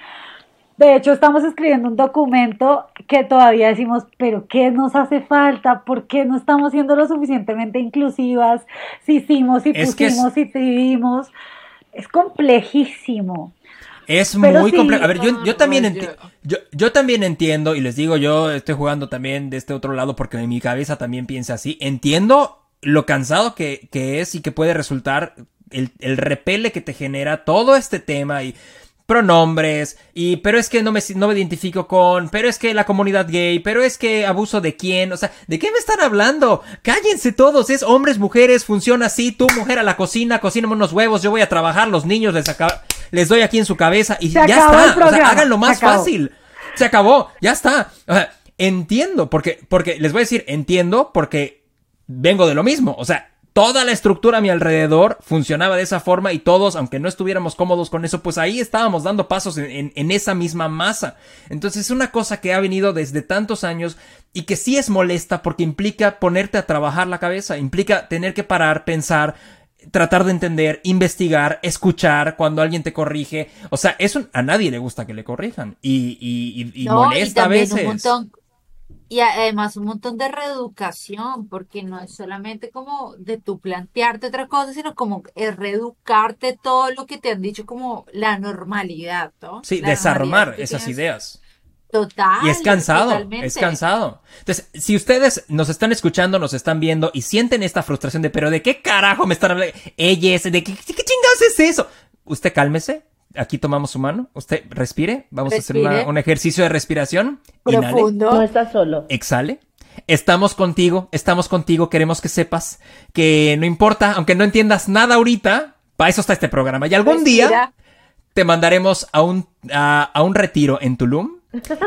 De hecho, estamos escribiendo un documento que todavía decimos, pero ¿qué nos hace falta? ¿Por qué no estamos siendo lo suficientemente inclusivas? Si hicimos, si Es que es- pusimos, si decidimos. Es complejísimo. Es Pero muy sí, complejo. A ver, yo, yo también enti- yo, yo también entiendo, y les digo, yo estoy jugando también de este otro lado porque en mi cabeza también piensa así. Entiendo lo cansado que, que es y que puede resultar el, el repele que te genera todo este tema y pronombres y pero es que no me, no me identifico con, pero es que la comunidad gay, pero es que abuso de quién, o sea, ¿de qué me están hablando? Cállense todos, es hombres, mujeres, funciona así, tú mujer a la cocina, cocíname unos huevos, yo voy a trabajar, los niños les, acaba- les doy aquí en su cabeza y Se ya está, o sea, háganlo más se fácil. Se acabó, ya está. O sea, entiendo, porque, porque les voy a decir, entiendo porque vengo de lo mismo. O sea, toda la estructura a mi alrededor funcionaba de esa forma y todos, aunque no estuviéramos cómodos con eso, pues ahí estábamos dando pasos en, en- en esa misma masa. Entonces es una cosa que ha venido desde tantos años y que sí es molesta porque implica ponerte a trabajar la cabeza, implica tener que parar, pensar, tratar de entender, investigar, escuchar cuando alguien te corrige. O sea, eso a nadie le gusta que le corrijan y, y, y- y No, molesta a veces. Un montón, y además un montón de reeducación, porque no es solamente como de tú plantearte otra cosa, sino como es reeducarte todo lo que te han dicho como la normalidad, ¿no? Sí, La desarmar esas tienes. ideas. Total. Y es cansado, totalmente. es cansado. Entonces, si ustedes nos están escuchando, nos están viendo y sienten esta frustración de, pero ¿de qué carajo me están hablando? Ellas, ¿de qué, qué chingados es eso? Usted cálmese, aquí tomamos su mano, usted respire, vamos a hacer una- un ejercicio de respiración. Inhale, Profundo. No estás solo. exhale. Estamos contigo, estamos contigo, queremos que sepas que no importa, aunque no entiendas nada ahorita, para eso está este programa. Y algún día te mandaremos a un, a, a un retiro en Tulum.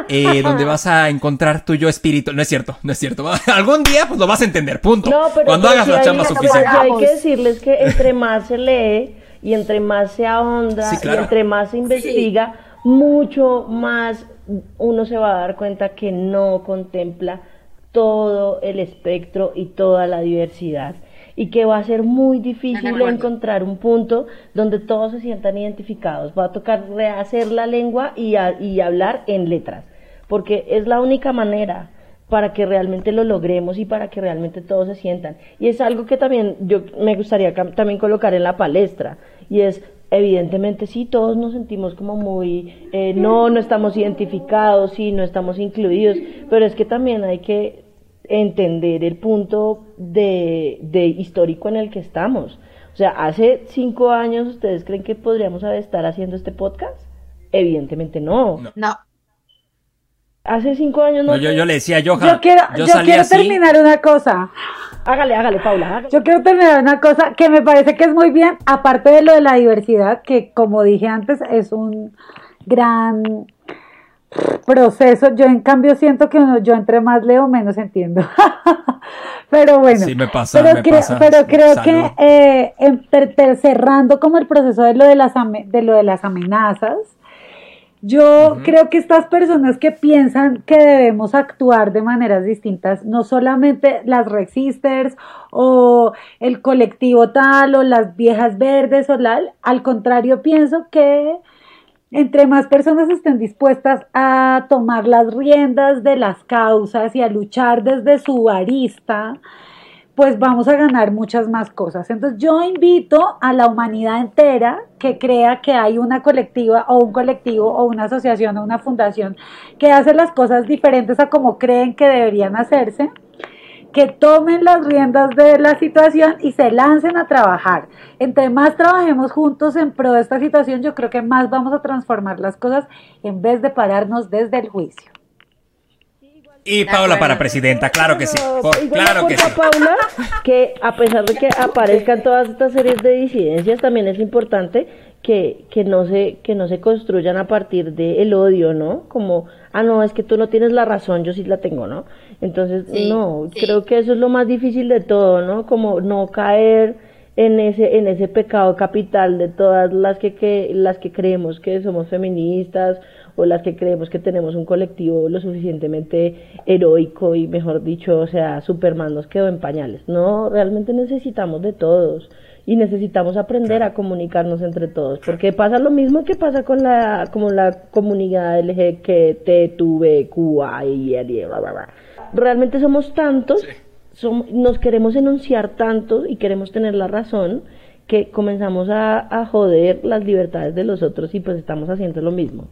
eh, donde vas a encontrar tu yo espíritu. No es cierto, no es cierto. Algún día pues lo vas a entender, punto. No, pero Cuando pero hagas la hay- chamba suficiente. hay que decirles que entre más se lee y entre más se ahonda Sí, claro. y entre más se investiga, mucho más uno se va a dar cuenta que no contempla todo el espectro y toda la diversidad y que va a ser muy difícil encontrar un punto donde todos se sientan identificados. Va a tocar rehacer la lengua y, a- y hablar en letras, porque es la única manera para que realmente lo logremos y para que realmente todos se sientan. Y es algo que también yo me gustaría también colocar en la palestra, y es, evidentemente sí, todos nos sentimos como muy, eh, no, no estamos identificados, sí, no estamos incluidos, pero es que también hay que entender el punto de, de histórico en el que estamos. O sea, hace cinco años, ¿ustedes creen que podríamos estar haciendo este podcast? Evidentemente no. No. No. Hace cinco años no. No, yo, yo le decía a Johan, Yo quiero, yo quiero así. terminar una cosa. Hágale, hágale, Paula. hágale. Yo quiero terminar una cosa que me parece que es muy bien, aparte de lo de la diversidad, que como dije antes es un gran proceso. Yo en cambio siento que uno- yo entre más leo menos entiendo. pero bueno. Sí, me pasa, pero me creo, pasa. Pero creo Salud. que eh, cerrando como el proceso de lo de las de lo de las amenazas. Yo creo que estas personas que piensan que debemos actuar de maneras distintas, no solamente las Resisters o el colectivo tal o las viejas verdes o la, al contrario pienso que entre más personas estén dispuestas a tomar las riendas de las causas y a luchar desde su arista, pues vamos a ganar muchas más cosas. Entonces yo invito a la humanidad entera que crea que hay una colectiva o un colectivo o una asociación o una fundación que hace las cosas diferentes a como creen que deberían hacerse, que tomen las riendas de la situación y se lancen a trabajar. Entre más trabajemos juntos en pro de esta situación, yo creo que más vamos a transformar las cosas en vez de pararnos desde el juicio. Y Paula para presidenta, claro que sí. claro que sí. Paula que a pesar de que aparezcan todas estas series de disidencias, también es importante que, que no se que no se construyan a partir del odio, ¿no? Como, ah, no, es que tú no tienes la razón, yo sí la tengo, ¿no? Entonces, no, creo que eso es lo más difícil de todo, ¿no? Como no caer en ese en ese pecado capital de todas las que, que las que creemos que somos feministas o las que creemos que tenemos un colectivo lo suficientemente heroico y mejor dicho, o sea, Superman nos quedó en pañales. No, realmente necesitamos de todos y necesitamos aprender a comunicarnos entre todos, porque pasa lo mismo que pasa con la como la comunidad LGBTQA y realmente somos tantos, nos queremos enunciar tanto y queremos tener la razón que comenzamos a, a joder las libertades de los otros y pues estamos haciendo lo mismo.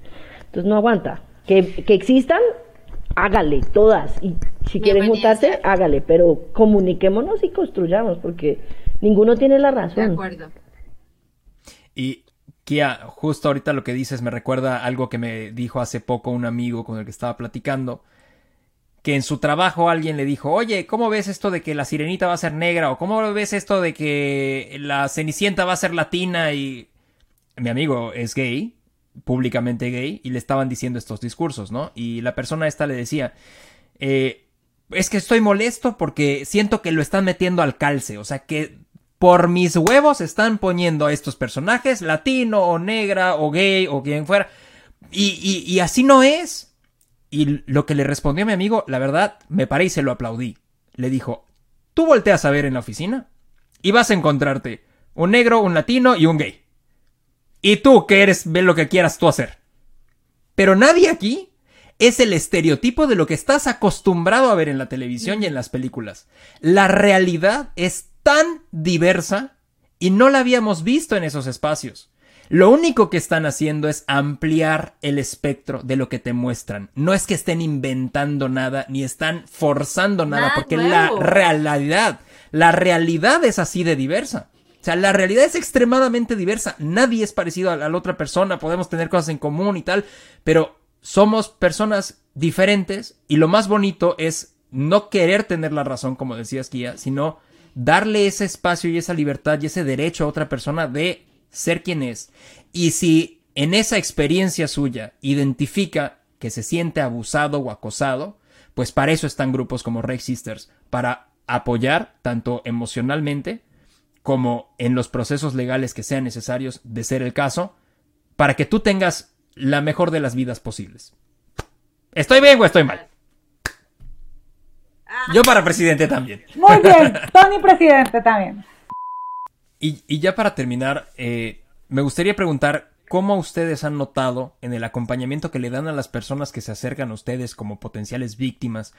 Entonces no aguanta. Que, que existan, hágale, todas. Y si quieren juntarse, hágale, pero comuniquémonos y construyamos, porque ninguno tiene la razón. De acuerdo. Y Kia, justo ahorita lo que dices me recuerda algo que me dijo hace poco un amigo con el que estaba platicando, que en su trabajo alguien le dijo, oye, ¿cómo ves esto de que la sirenita va a ser negra? ¿O cómo ves esto de que la cenicienta va a ser latina? Y mi amigo es gay públicamente gay y le estaban diciendo estos discursos, ¿no? Y la persona esta le decía, eh, es que estoy molesto porque siento que lo están metiendo al calce, o sea que por mis huevos están poniendo a estos personajes, latino o negra o gay o quien fuera, y, así no es. Y lo que le respondió mi amigo, la verdad, me paré y se lo aplaudí. Le dijo, tú volteas a ver en la oficina y vas a encontrarte un negro, un latino y un gay. Y tú que eres, ve lo que quieras tú hacer. Pero nadie aquí es el estereotipo de lo que estás acostumbrado a ver en la televisión y en las películas. La realidad es tan diversa y no la habíamos visto en esos espacios. Lo único que están haciendo es ampliar el espectro de lo que te muestran. No es que estén inventando nada ni están forzando nada, porque la realidad, la realidad es así de diversa. La realidad es extremadamente diversa. Nadie es parecido a la otra persona. Podemos tener cosas en común y tal. Pero somos personas diferentes. Y lo más bonito es no querer tener la razón, como decías, Kia, sino darle ese espacio y esa libertad y ese derecho a otra persona de ser quien es. Y si en esa experiencia suya identifica que se siente abusado o acosado, pues para eso están grupos como Rex Sisters, para apoyar tanto emocionalmente como en los procesos legales que sean necesarios de ser el caso, para que tú tengas la mejor de las vidas posibles. ¿Estoy bien o estoy mal? Yo para presidente también. Muy bien, Tony presidente también. Y, ya para terminar, eh, me gustaría preguntar cómo ustedes han notado en el acompañamiento que le dan a las personas que se acercan a ustedes como potenciales víctimas,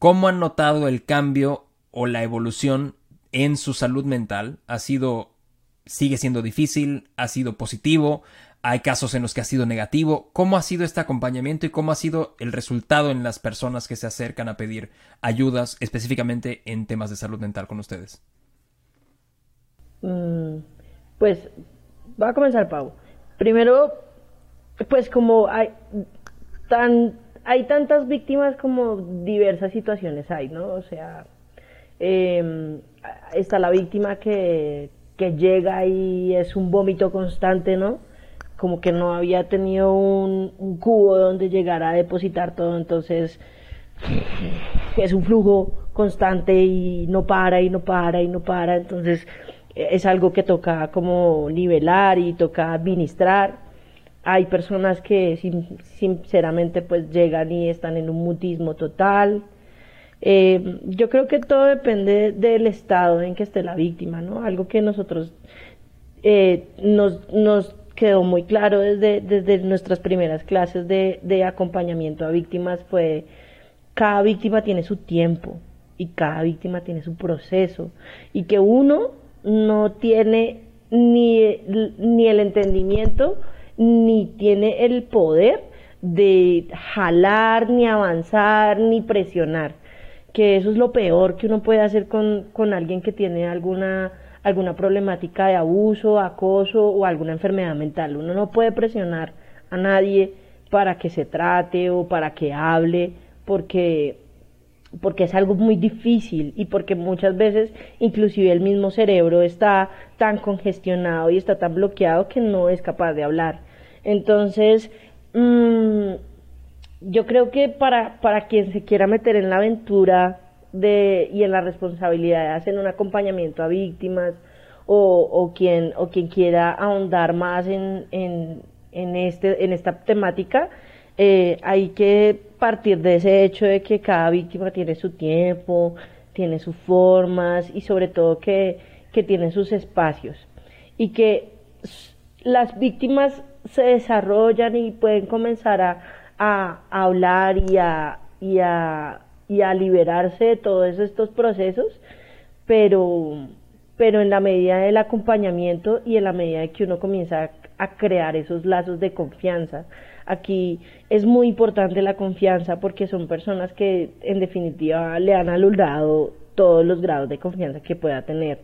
cómo han notado el cambio o la evolución en su salud mental ha sido, sigue siendo difícil, ha sido positivo, hay casos en los que ha sido negativo. ¿Cómo ha sido este acompañamiento y cómo ha sido el resultado en las personas que se acercan a pedir ayudas específicamente en temas de salud mental con ustedes? Mm, pues va a comenzar Pau. Primero, pues como hay tan hay tantas víctimas como diversas situaciones hay, ¿no? O sea, eh, está la víctima que, que llega y es un vómito constante, ¿no? Como que no había tenido un, un cubo donde llegar a depositar todo, entonces es un flujo constante y no para y no para y no para, entonces es algo que toca como nivelar y toca administrar. hay personas que sinceramente pues llegan y están en un mutismo total. Eh, yo creo que todo depende del estado en que esté la víctima, ¿no? Algo que nosotros eh, nos, nos quedó muy claro desde, desde nuestras primeras clases de, de acompañamiento a víctimas fue cada víctima tiene su tiempo y cada víctima tiene su proceso y que uno no tiene ni, ni el entendimiento ni tiene el poder de jalar, ni avanzar, ni presionar. Que eso es lo peor que uno puede hacer con, con alguien que tiene alguna, alguna problemática de abuso, acoso o alguna enfermedad mental. Uno no puede presionar a nadie para que se trate o para que hable, porque porque es algo muy difícil y porque muchas veces inclusive el mismo cerebro está tan congestionado y está tan bloqueado que no es capaz de hablar. Entonces, mmm, yo creo que para, para quien se quiera meter en la aventura de, y en la responsabilidad de hacer un acompañamiento a víctimas o, quien, o quien quiera ahondar más en, en, en, este, en esta temática, eh, hay que partir de ese hecho de que cada víctima tiene su tiempo, tiene sus formas y sobre todo que, que tiene sus espacios. Y que las víctimas se desarrollan y pueden comenzar a, a, hablar y a, y, a, y a liberarse de todos estos procesos, pero, pero en la medida del acompañamiento y en la medida de que uno comienza a, crear esos lazos de confianza, Aquí es muy importante la confianza porque son personas que en definitiva le han aludado todos los grados de confianza que pueda tener.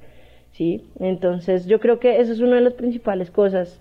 ¿sí? Entonces yo creo que eso es una de las principales cosas.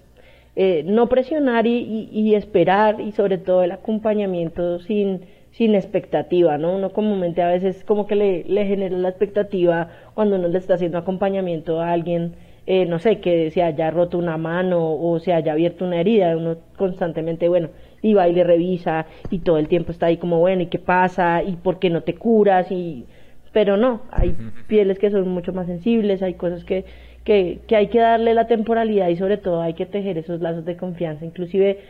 Eh, no presionar y, y, esperar y sobre todo el acompañamiento sin, sin expectativa, ¿no? Uno comúnmente a veces como que le, le genera la expectativa cuando uno le está haciendo acompañamiento a alguien eh, no sé, que se haya roto una mano o se haya abierto una herida, uno constantemente, bueno, y va y le revisa y todo el tiempo está ahí como, bueno, ¿y qué pasa? ¿Y por qué no te curas? y Pero no, hay pieles que son mucho más sensibles, hay cosas que, que, hay que darle la temporalidad y sobre todo hay que tejer esos lazos de confianza. Inclusive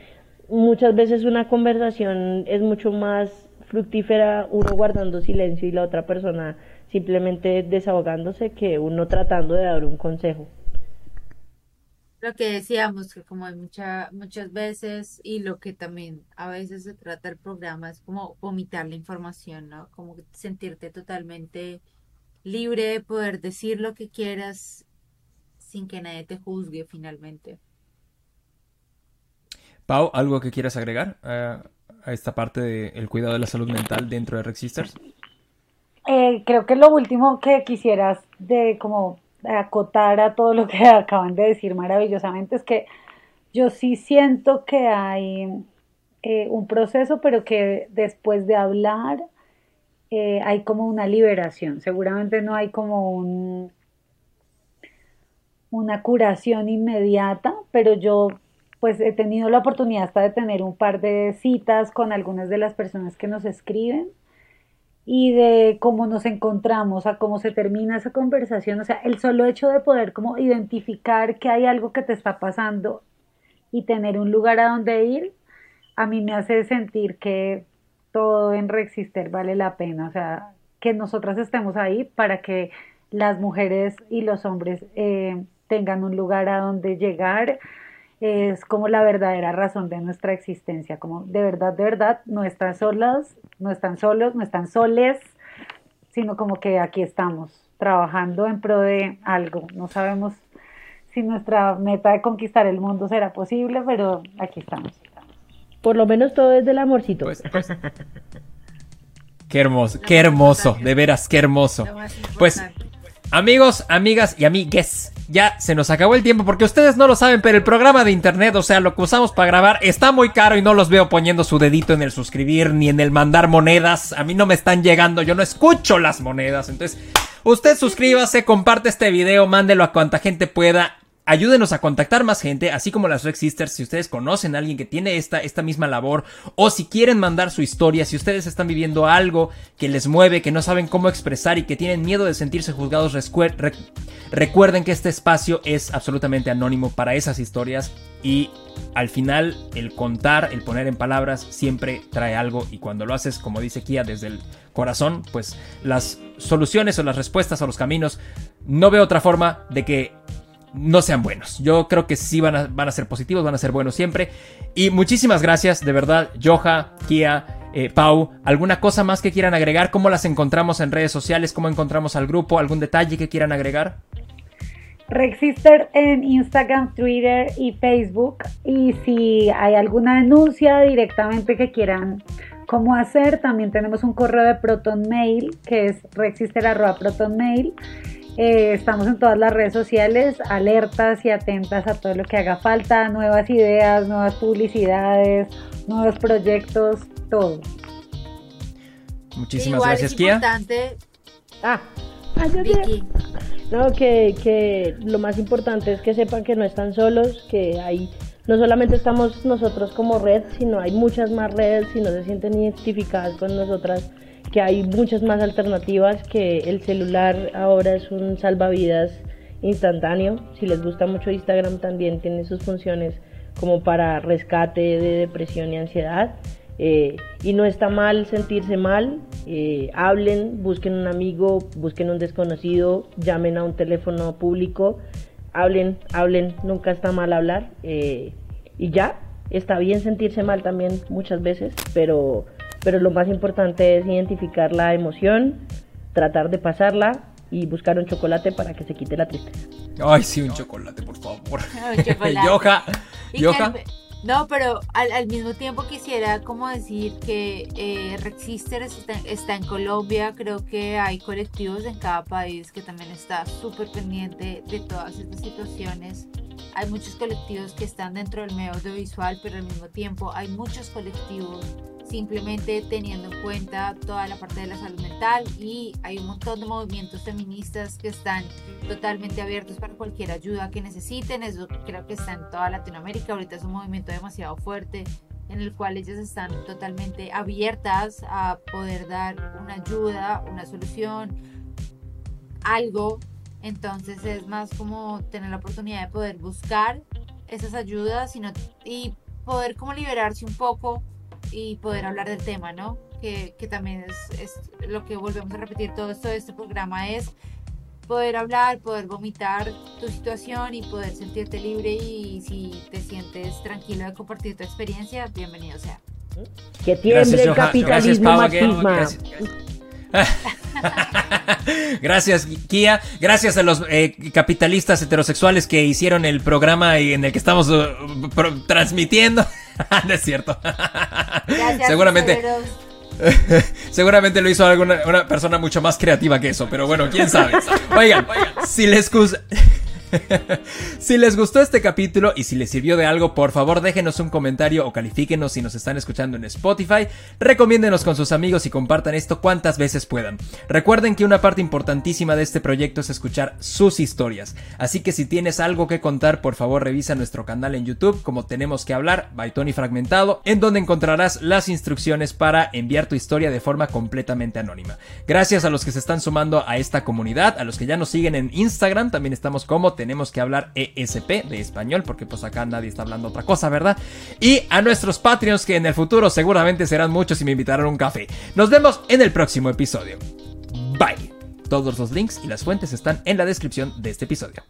muchas veces una conversación es mucho más fructífera uno guardando silencio y la otra persona simplemente desahogándose que uno tratando de dar un consejo lo que decíamos, que como hay mucha, muchas veces, y lo que también a veces se trata el programa es como vomitar la información, ¿no? Como sentirte totalmente libre de poder decir lo que quieras sin que nadie te juzgue finalmente. Pau, ¿algo que quieras agregar a, esta parte del cuidado de la salud mental dentro de Rex Sisters? Eh, creo que lo último que quisieras de como acotar a todo lo que acaban de decir maravillosamente es que yo sí siento que hay eh, un proceso, pero que después de hablar eh, hay como una liberación. Seguramente no hay como un, una curación inmediata, pero yo pues he tenido la oportunidad hasta de tener un par de citas con algunas de las personas que nos escriben y de cómo nos encontramos, a cómo se termina esa conversación, o sea, el solo hecho de poder como identificar que hay algo que te está pasando y tener un lugar a donde ir, a mí me hace sentir que todo en Reexister vale la pena, o sea, que nosotras estemos ahí para que las mujeres y los hombres eh, tengan un lugar a donde llegar, es como la verdadera razón de nuestra existencia, como de verdad, de verdad, no están solas, no están solos, no están soles, sino como que aquí estamos trabajando en pro de algo. No sabemos si nuestra meta de conquistar el mundo será posible, pero aquí estamos. Por lo menos todo es del amorcito. Pues, pues. qué hermoso, qué hermoso, de veras, qué hermoso. Pues Amigos, amigas y amigues, ya se nos acabó el tiempo porque ustedes no lo saben, pero el programa de internet, o sea, lo que usamos para grabar, está muy caro y no los veo poniendo su dedito en el suscribir ni en el mandar monedas. A mí no me están llegando, yo no escucho las monedas. Entonces, usted suscríbase, comparte este video, mándelo a cuanta gente pueda ayúdenos a contactar más gente, así como las Rex Sisters, si ustedes conocen a alguien que tiene esta, esta misma labor, o si quieren mandar su historia, si ustedes están viviendo algo que les mueve, que no saben cómo expresar y que tienen miedo de sentirse juzgados, Recuerden que este espacio es absolutamente anónimo para esas historias y al final el contar, el poner en palabras siempre trae algo y cuando lo haces, como dice Kia, desde el corazón, pues las soluciones o las respuestas o los caminos, no veo otra forma de que no sean buenos. Yo creo que sí van a, van a ser positivos, van a ser buenos siempre. Y muchísimas gracias, de verdad, Joja, Kia, eh, Pau, ¿alguna cosa más que quieran agregar? ¿Cómo las encontramos en redes sociales? ¿Cómo encontramos al grupo? ¿Algún detalle que quieran agregar? Rexister en Instagram, Twitter y Facebook. Y si hay alguna denuncia directamente que quieran cómo hacer, también tenemos un correo de Proton Mail que es rexister.protonmail. Eh, estamos en todas las redes sociales, alertas y atentas a todo lo que haga falta, nuevas ideas, nuevas publicidades, nuevos proyectos, todo. Muchísimas gracias, Kia. Ah, Vicky. No, que, que lo más importante es que sepan que no están solos, que hay no solamente estamos nosotros como red, sino hay muchas más redes, si no se sienten identificadas con nosotras, que hay muchas más alternativas, que el celular ahora es un salvavidas instantáneo. Si les gusta mucho Instagram también tiene sus funciones como para rescate de depresión y ansiedad. Eh, y no está mal sentirse mal, eh, hablen, busquen un amigo, busquen un desconocido, llamen a un teléfono público, hablen, hablen, nunca está mal hablar. Eh, y ya, está bien sentirse mal también muchas veces, pero, pero lo más importante es identificar la emoción, tratar de pasarla y buscar un chocolate para que se quite la tristeza. Ay, sí, un chocolate, por favor. Yoja, Yoja. No, pero al, mismo tiempo quisiera como decir que eh, Rexister está, en Colombia, creo que hay colectivos en cada país que también está súper pendiente de todas estas situaciones. Hay muchos colectivos que están dentro del medio audiovisual, pero al mismo tiempo hay muchos colectivos simplemente teniendo en cuenta toda la parte de la salud mental y hay un montón de movimientos feministas que están totalmente abiertos para cualquier ayuda que necesiten. Eso creo que está en toda Latinoamérica. Ahorita es un movimiento demasiado fuerte en el cual ellas están totalmente abiertas a poder dar una ayuda, una solución, algo. Entonces es más como tener la oportunidad de poder buscar esas ayudas y poder como liberarse un poco y poder hablar del tema, ¿no? Que, que también es, es, lo que volvemos a repetir todo esto de este programa es poder hablar, poder vomitar tu situación y poder sentirte libre y si te sientes tranquilo de compartir tu experiencia, bienvenido sea. Que tiemble el capitalismo gracias, Gracias, Kia. Gracias a los eh, capitalistas heterosexuales que hicieron el programa en el que estamos uh, transmitiendo. no es cierto. Seguramente. Seguramente lo hizo alguna una persona mucho más creativa que eso, pero bueno, quién sabe. Oigan, si les gusta. si les gustó este capítulo y si les sirvió de algo, por favor déjenos un comentario o califíquenos si nos están escuchando en Spotify. Recomiéndenos con sus amigos y compartan esto cuantas veces puedan. Recuerden que una parte importantísima de este proyecto es escuchar sus historias. Así que si tienes algo que contar, por favor revisa nuestro canal en YouTube como Tenemos que hablar, by Fragmentado, en donde encontrarás las instrucciones para enviar tu historia de forma completamente anónima. Gracias a los que se están sumando a esta comunidad, a los que ya nos siguen en Instagram, también estamos como tenemos que hablar ESP de español, porque pues acá nadie está hablando otra cosa, ¿verdad? Y a nuestros Patreons que en el futuro seguramente serán muchos y me invitarán un café. Nos vemos en el próximo episodio. Bye. Todos los links y las fuentes están en la descripción de este episodio.